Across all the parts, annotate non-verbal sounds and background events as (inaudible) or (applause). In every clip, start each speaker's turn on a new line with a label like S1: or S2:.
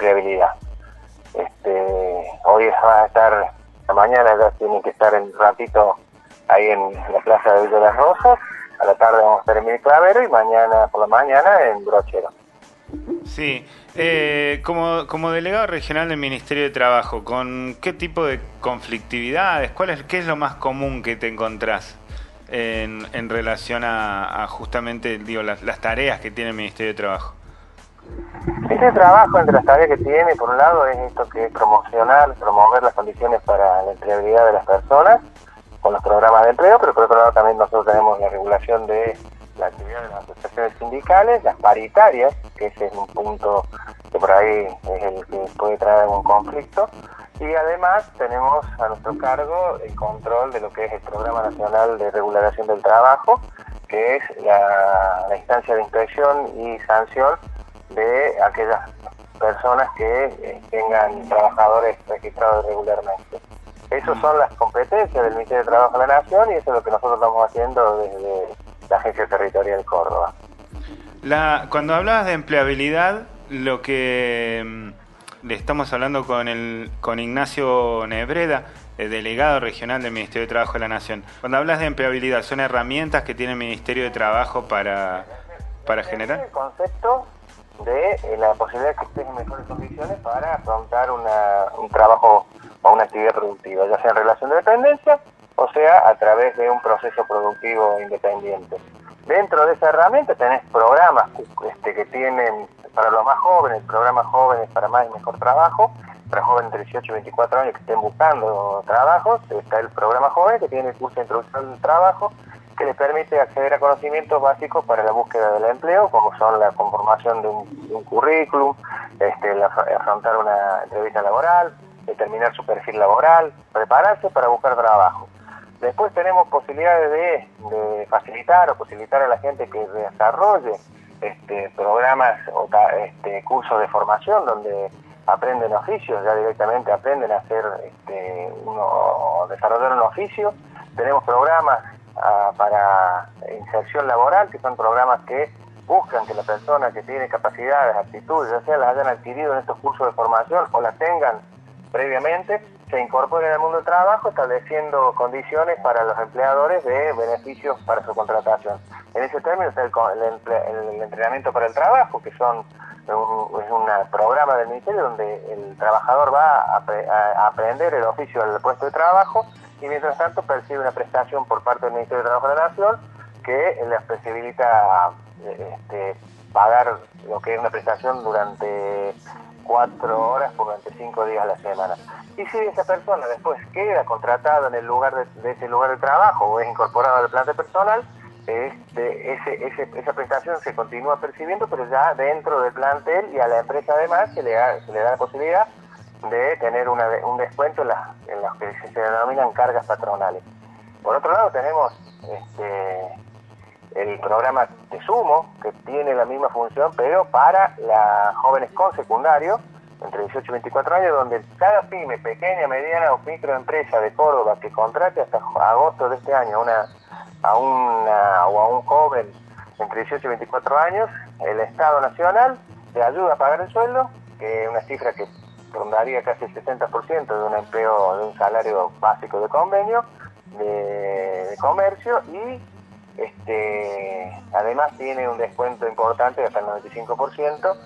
S1: empleabilidad. Este, hoy va a estar, la mañana ya tienen que estar en ratito ahí en la Plaza de Villa las Rosas, a la tarde vamos a estar en Mil Clavero y mañana por la mañana en Brochero.
S2: Sí, eh, como, como delegado regional del Ministerio de Trabajo, ¿con qué tipo de conflictividades? ¿Cuál es, ¿Qué es lo más común que te encontrás en, en relación a, justamente digo, las, tareas que tiene el Ministerio de Trabajo?
S1: De Trabajo, entre las tareas que tiene, por un lado, es esto que es promocionar, promover las condiciones para la empleabilidad de las personas con los programas de empleo, pero por otro lado también nosotros tenemos la regulación de la actividad de las asociaciones sindicales, las paritarias, que ese es un punto que por ahí es el que puede traer un conflicto, y además tenemos a nuestro cargo el control de lo que es el Programa Nacional de Regulación del Trabajo, que es la, instancia de inspección y sanción de aquellas personas que eh, tengan trabajadores registrados regularmente. Esas son las competencias del Ministerio de Trabajo de la Nación y eso es lo que nosotros estamos haciendo desde la Agencia Territorial Córdoba.
S2: La, cuando hablabas de empleabilidad, lo que mm, le estamos hablando con, el, con Ignacio Nebreda, el delegado regional del Ministerio de Trabajo de la Nación. Cuando hablas de empleabilidad, ¿son herramientas que tiene el Ministerio de Trabajo para, para generar?
S1: El concepto de eh, la posibilidad de que estés en mejores condiciones para afrontar una, un trabajo o una actividad productiva, ya sea en relación de dependencia o sea a través de un proceso productivo independiente. Dentro de esa herramienta tenés programas este, que tienen para los más jóvenes, programas jóvenes para más y mejor trabajo, para jóvenes entre 18 y 24 años que estén buscando trabajo, está el programa joven que tiene el curso de introducción al trabajo, que les permite acceder a conocimientos básicos para la búsqueda del empleo, como son la conformación de un, currículum, este, afrontar una entrevista laboral, determinar su perfil laboral, prepararse para buscar trabajo. Después tenemos posibilidades de, facilitar o posibilitar a la gente que desarrolle este, programas o este, cursos de formación donde aprenden oficios, ya directamente aprenden a hacer este, uno, desarrollar un oficio. Tenemos programas para inserción laboral, que son programas que buscan que la persona que tiene capacidades, actitudes, ya sea las hayan adquirido en estos cursos de formación o las tengan previamente, se incorporen al mundo del trabajo estableciendo condiciones para los empleadores de beneficios para su contratación. En ese término está el, entrenamiento para el trabajo, que son un, es un programa del Ministerio donde el trabajador va a, aprender el oficio del puesto de trabajo y mientras tanto percibe una prestación por parte del Ministerio de Trabajo de la Nación que le posibilita este, pagar lo que es una prestación durante cuatro horas por 25 días a la semana. Y si esa persona después queda contratada en el lugar de, ese lugar de trabajo o es incorporada al plan de personal, este, ese, esa prestación se continúa percibiendo, pero ya dentro del plantel y a la empresa además se le da, se le da la posibilidad de tener una, un descuento en las, en las que se denominan cargas patronales. Por otro lado tenemos este, el programa de Sumo, que tiene la misma función, pero para las jóvenes con secundario, entre 18 y 24 años, donde cada pyme, pequeña, mediana o microempresa de Córdoba que contrate hasta agosto de este año una, a una o a un joven entre 18 y 24 años, el Estado Nacional le ayuda a pagar el sueldo, que es una cifra que rondaría casi el 60% de un empleo, de un salario básico de convenio, de comercio, y este, además tiene un descuento importante hasta el 95%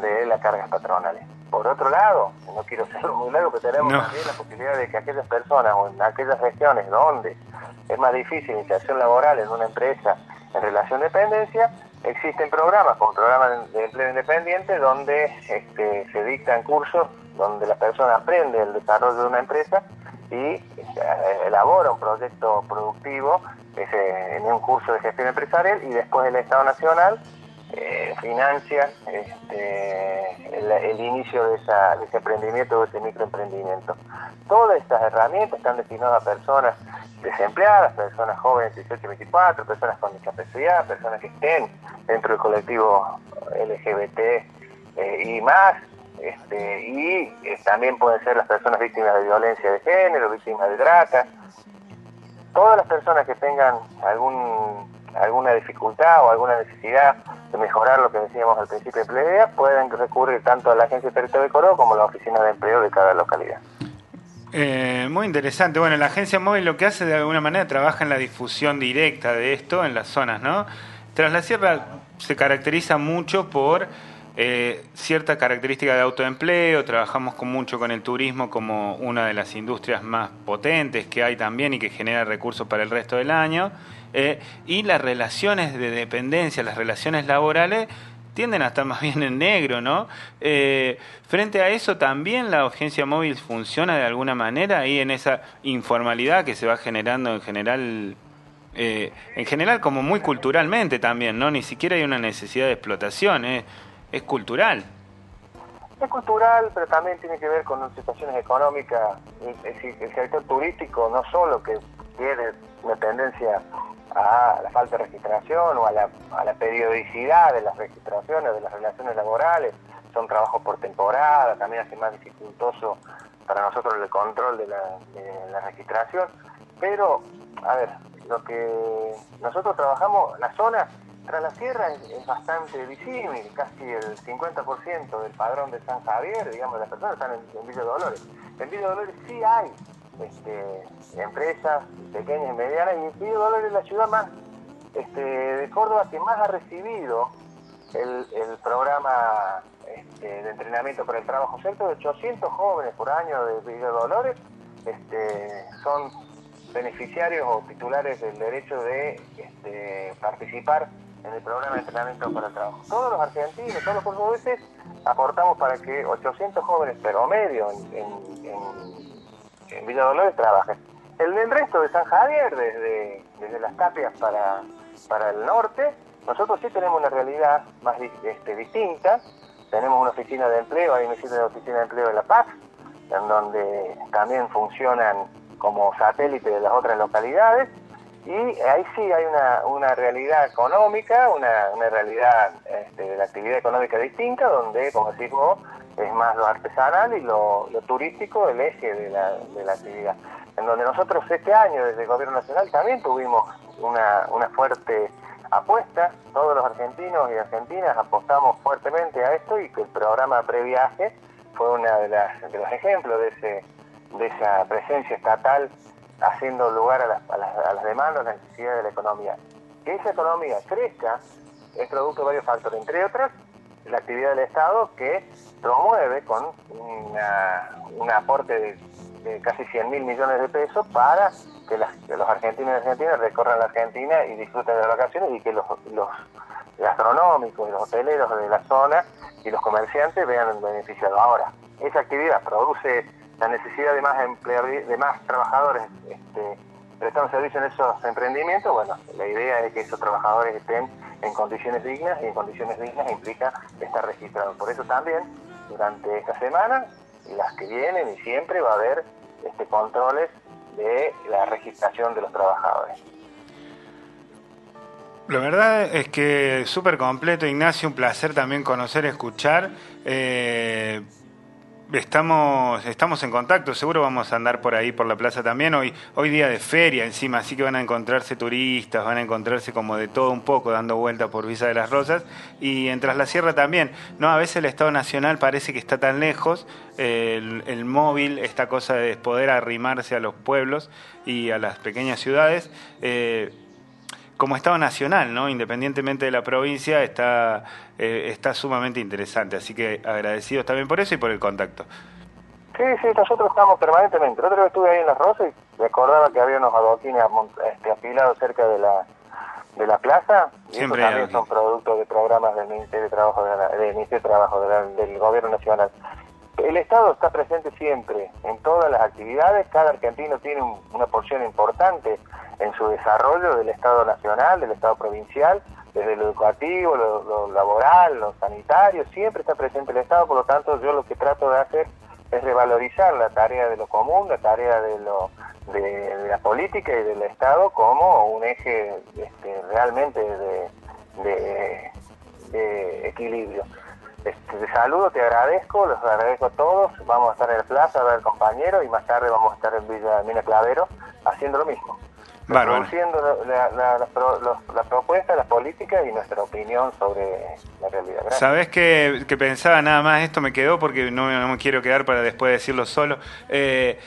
S1: de las cargas patronales. Por otro lado, no quiero ser muy largo, pero tenemos también la posibilidad de que aquellas personas o en aquellas regiones donde es más difícil iniciación laboral en una empresa en relación de dependencia, existen programas como programas de empleo independiente donde este, se dictan cursos donde la persona aprende el desarrollo de una empresa y eh, elabora un proyecto productivo en un curso de gestión empresarial y después el Estado Nacional eh, financia este, el, inicio de, ese emprendimiento, de ese microemprendimiento. Todas estas herramientas están destinadas a personas desempleadas, personas jóvenes de 18 y 24, personas con discapacidad, personas que estén dentro del colectivo LGBT eh, y más, este, y eh, también pueden ser las personas víctimas de violencia de género, víctimas de trata. Todas las personas que tengan algún alguna dificultad o alguna necesidad de mejorar lo que decíamos al principio de PLEA, pueden recurrir tanto a la Agencia Territorio de Coro como a la Oficina de Empleo de cada localidad.
S2: Eh, muy interesante. Bueno, la agencia móvil lo que hace de alguna manera trabaja en la difusión directa de esto en las zonas, ¿no? Tras la Sierra se caracteriza mucho por eh, cierta característica de autoempleo, trabajamos con mucho con el turismo como una de las industrias más potentes que hay también y que genera recursos para el resto del año, eh, y las relaciones de dependencia, las relaciones laborales tienden a estar más bien en negro, ¿no? Eh, frente a eso también la agencia móvil funciona de alguna manera ahí en esa informalidad que se va generando en general eh, en general como muy culturalmente también, ¿no? Ni siquiera hay una necesidad de explotación, ¿eh? Es cultural.
S1: Es cultural, pero también tiene que ver con situaciones económicas. El, sector turístico no solo que tiene una tendencia a la falta de registración o a la, a la periodicidad de las registraciones, de las relaciones laborales, son trabajos por temporada, también hace más dificultoso para nosotros el control de la, de la registración, pero, a ver, lo que nosotros trabajamos, la zona tras la sierra es, bastante visible, casi el 50% del padrón de San Javier, digamos, las personas están en, Villa Dolores. En Villa Dolores sí hay este, empresas pequeñas y medianas, y Villa Dolores es la ciudad más este, de Córdoba que más ha recibido el, programa este, de entrenamiento para el trabajo cerca de 800 jóvenes por año de Villa Dolores este, son beneficiarios o titulares del derecho de este, participar en el programa de entrenamiento para el trabajo. Todos los argentinos, todos los portugueses aportamos para que 800 jóvenes promedio en, en, Villa Dolores trabajen. El, el, resto de San Javier, desde, desde las tapias para, para el norte, nosotros sí tenemos una realidad más este, distinta. Tenemos una oficina de empleo, hay una oficina de empleo de La Paz, en donde también funcionan como satélite de las otras localidades y ahí sí hay una, realidad económica, una, realidad este, de la actividad económica distinta, donde, como decís vos, es más lo artesanal y lo, turístico el eje de la, de la actividad. En donde nosotros este año, desde el Gobierno Nacional, también tuvimos una, una fuerte apuesta, todos los argentinos y argentinas apostamos fuertemente a esto y que el programa Previaje fue uno de, de los ejemplos de ese de esa presencia estatal haciendo lugar a las, a las, demandas, a las necesidades de la economía. Que esa economía crezca es producto de varios factores, entre otros la actividad del Estado que promueve con un aporte de, casi 100 mil millones de pesos para que, los argentinos y argentinas recorran la Argentina y disfruten de las vacaciones y que los, los gastronómicos y los hoteleros de la zona y los comerciantes vean beneficiados. Ahora, esa actividad produce la necesidad de más de más trabajadores este, prestando servicio en esos emprendimientos, bueno, la idea es que esos trabajadores estén en condiciones dignas y en condiciones dignas implica estar registrados. Por eso también durante esta semana y las que vienen y siempre va a haber este, controles de la registración de los trabajadores.
S2: La verdad es que súper completo, Ignacio, un placer también conocer, escuchar. Eh, Estamos, estamos en contacto, seguro vamos a andar por ahí, por la plaza también. Hoy, hoy día de feria encima, así que van a encontrarse turistas, van a encontrarse como de todo un poco dando vuelta por Visa de las Rosas. Y en Tras la Sierra también. No, a veces el Estado Nacional parece que está tan lejos, el, móvil, esta cosa de poder arrimarse a los pueblos y a las pequeñas ciudades. Eh, como Estado Nacional, ¿no? independientemente de la provincia, está, eh, está sumamente interesante. Así que agradecidos también por eso y por el contacto.
S1: Sí, sí, nosotros estamos permanentemente. El otro día estuve ahí en Las Rosas y recordaba que había unos adoquines este, apilados cerca de la de la plaza. Y Siempre también son productos de programas del Ministerio de Trabajo, del Ministerio de Trabajo del Gobierno Nacional. El Estado está presente siempre en todas las actividades. Cada argentino tiene una porción importante en su desarrollo del Estado nacional, del Estado provincial, desde lo educativo, lo, laboral, lo sanitario, siempre está presente el Estado, por lo tanto yo lo que trato de hacer es revalorizar la tarea de lo común, la tarea de, lo, de, la política y del Estado como un eje este, realmente de, equilibrio. Este, te saludo, te agradezco, los agradezco a todos, vamos a estar en el plaza a ver compañeros y más tarde vamos a estar en Villa Mina Clavero haciendo lo mismo. produciendo la, la, la, propuesta, las políticas y nuestra opinión sobre la realidad.
S2: Sabes que, que, pensaba nada más, esto me quedó porque no, no me quiero quedar para después decirlo solo. Eh,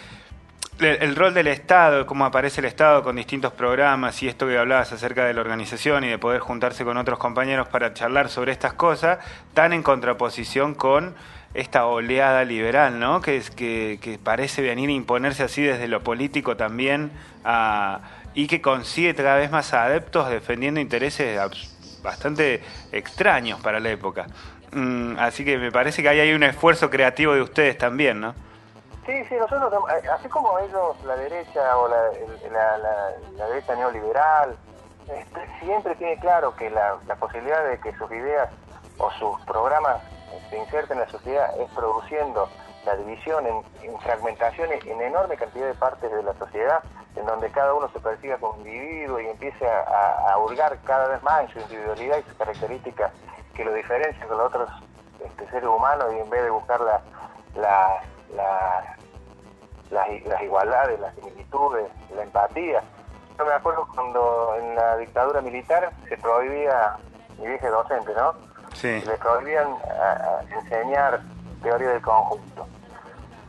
S2: el, rol del Estado, cómo aparece el Estado con distintos programas y esto que hablabas acerca de la organización y de poder juntarse con otros compañeros para charlar sobre estas cosas, tan en contraposición con esta oleada liberal, ¿no? Que, es, que, que parece venir a imponerse así desde lo político también y que consigue cada vez más adeptos defendiendo intereses bastante extraños para la época. Mm, así que me parece que ahí hay un esfuerzo creativo de ustedes también, ¿no?
S1: Sí, sí, nosotros, eh, así como ellos, la derecha o la, la, derecha neoliberal, este, siempre tiene claro que la, posibilidad de que sus ideas o sus programas se inserten en la sociedad es produciendo la división en, fragmentaciones en enorme cantidad de partes de la sociedad, en donde cada uno se perciba como individuo y empiece a, a, hurgar cada vez más en su individualidad y sus características que lo diferencian con los otros este, seres humanos y en vez de buscar la, la las, las igualdades, las similitudes, la empatía. Yo me acuerdo cuando en la dictadura militar se prohibía, mi vieja docente, ¿no?
S2: Sí.
S1: Le prohibían enseñar teoría del conjunto.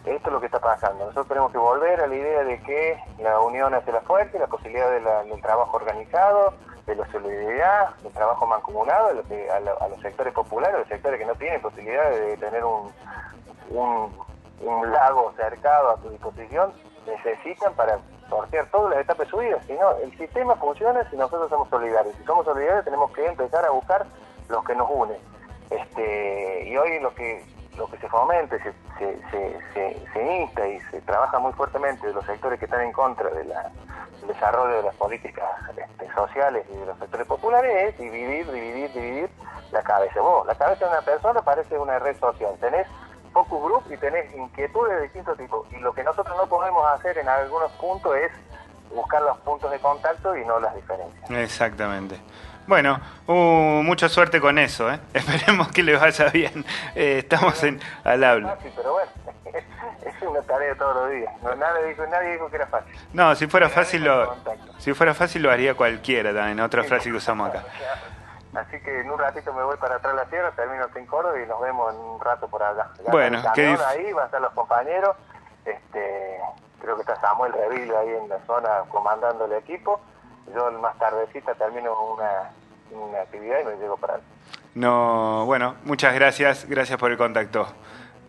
S1: Esto es lo que está pasando. Nosotros tenemos que volver a la idea de que la unión hace la fuerza, la posibilidad del trabajo organizado, de la solidaridad, del trabajo mancomunado, a, a, los sectores populares, a los sectores que no tienen posibilidad de tener un, un un lago cercado a tu disposición, necesitan para sortear todas las etapas de su. Si no, el sistema funciona si nosotros somos solidarios. Si somos solidarios tenemos que empezar a buscar los que nos unen. Este, y hoy lo que lo que se fomente, se, se, se, insta y se trabaja muy fuertemente de los sectores que están en contra del desarrollo de las políticas este, sociales y de los sectores populares es dividir, dividir, dividir la cabeza. Vos, la cabeza de una persona parece una red social. Tenés focus group y tenés inquietudes de distintos tipos. Y lo que nosotros no podemos hacer en algunos puntos es buscar los puntos de contacto y no las diferencias.
S2: Exactamente. Bueno, uh, mucha suerte con eso, ¿eh? (laughs) Esperemos que le vaya bien. Eh, estamos en, al habla.
S1: Fácil, pero bueno, (laughs) es una tarea todos los días. No, nadie, dijo, nadie dijo que era fácil.
S2: No, si fuera fácil lo, si fuera fácil lo haría cualquiera también, otra frase que usamos acá. (laughs)
S1: Así que en un ratito me voy para atrás de la sierra, termino en Córdoba y nos vemos en un rato por allá.
S2: bueno,
S1: ¿qué ahí van a estar los compañeros. Este, creo que está Samuel Revillo ahí en la zona comandando el equipo. Yo más tardecita termino una, una actividad y me llego para allá.
S2: No, bueno, muchas gracias, gracias por el contacto.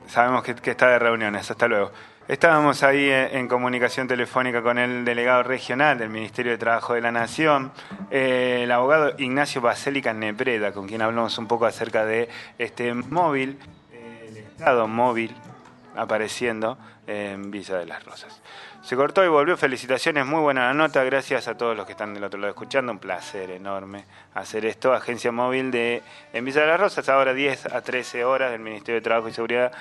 S2: Sabemos que, que está de reuniones. Hasta luego. Estábamos ahí eh, en comunicación telefónica con el delegado regional del Ministerio de Trabajo de la Nación, eh, el abogado Ignacio Basélica Nebreda, con quien hablamos un poco acerca de este móvil, el Estado móvil apareciendo en Villa de las Rosas. Se cortó y volvió. Felicitaciones, muy buena la nota. Gracias a todos los que están del otro lado escuchando. Un placer enorme hacer esto. Agencia móvil de en Villa de las Rosas, ahora 10 a 13 horas del Ministerio de Trabajo y Seguridad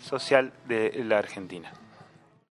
S2: Social de la Argentina.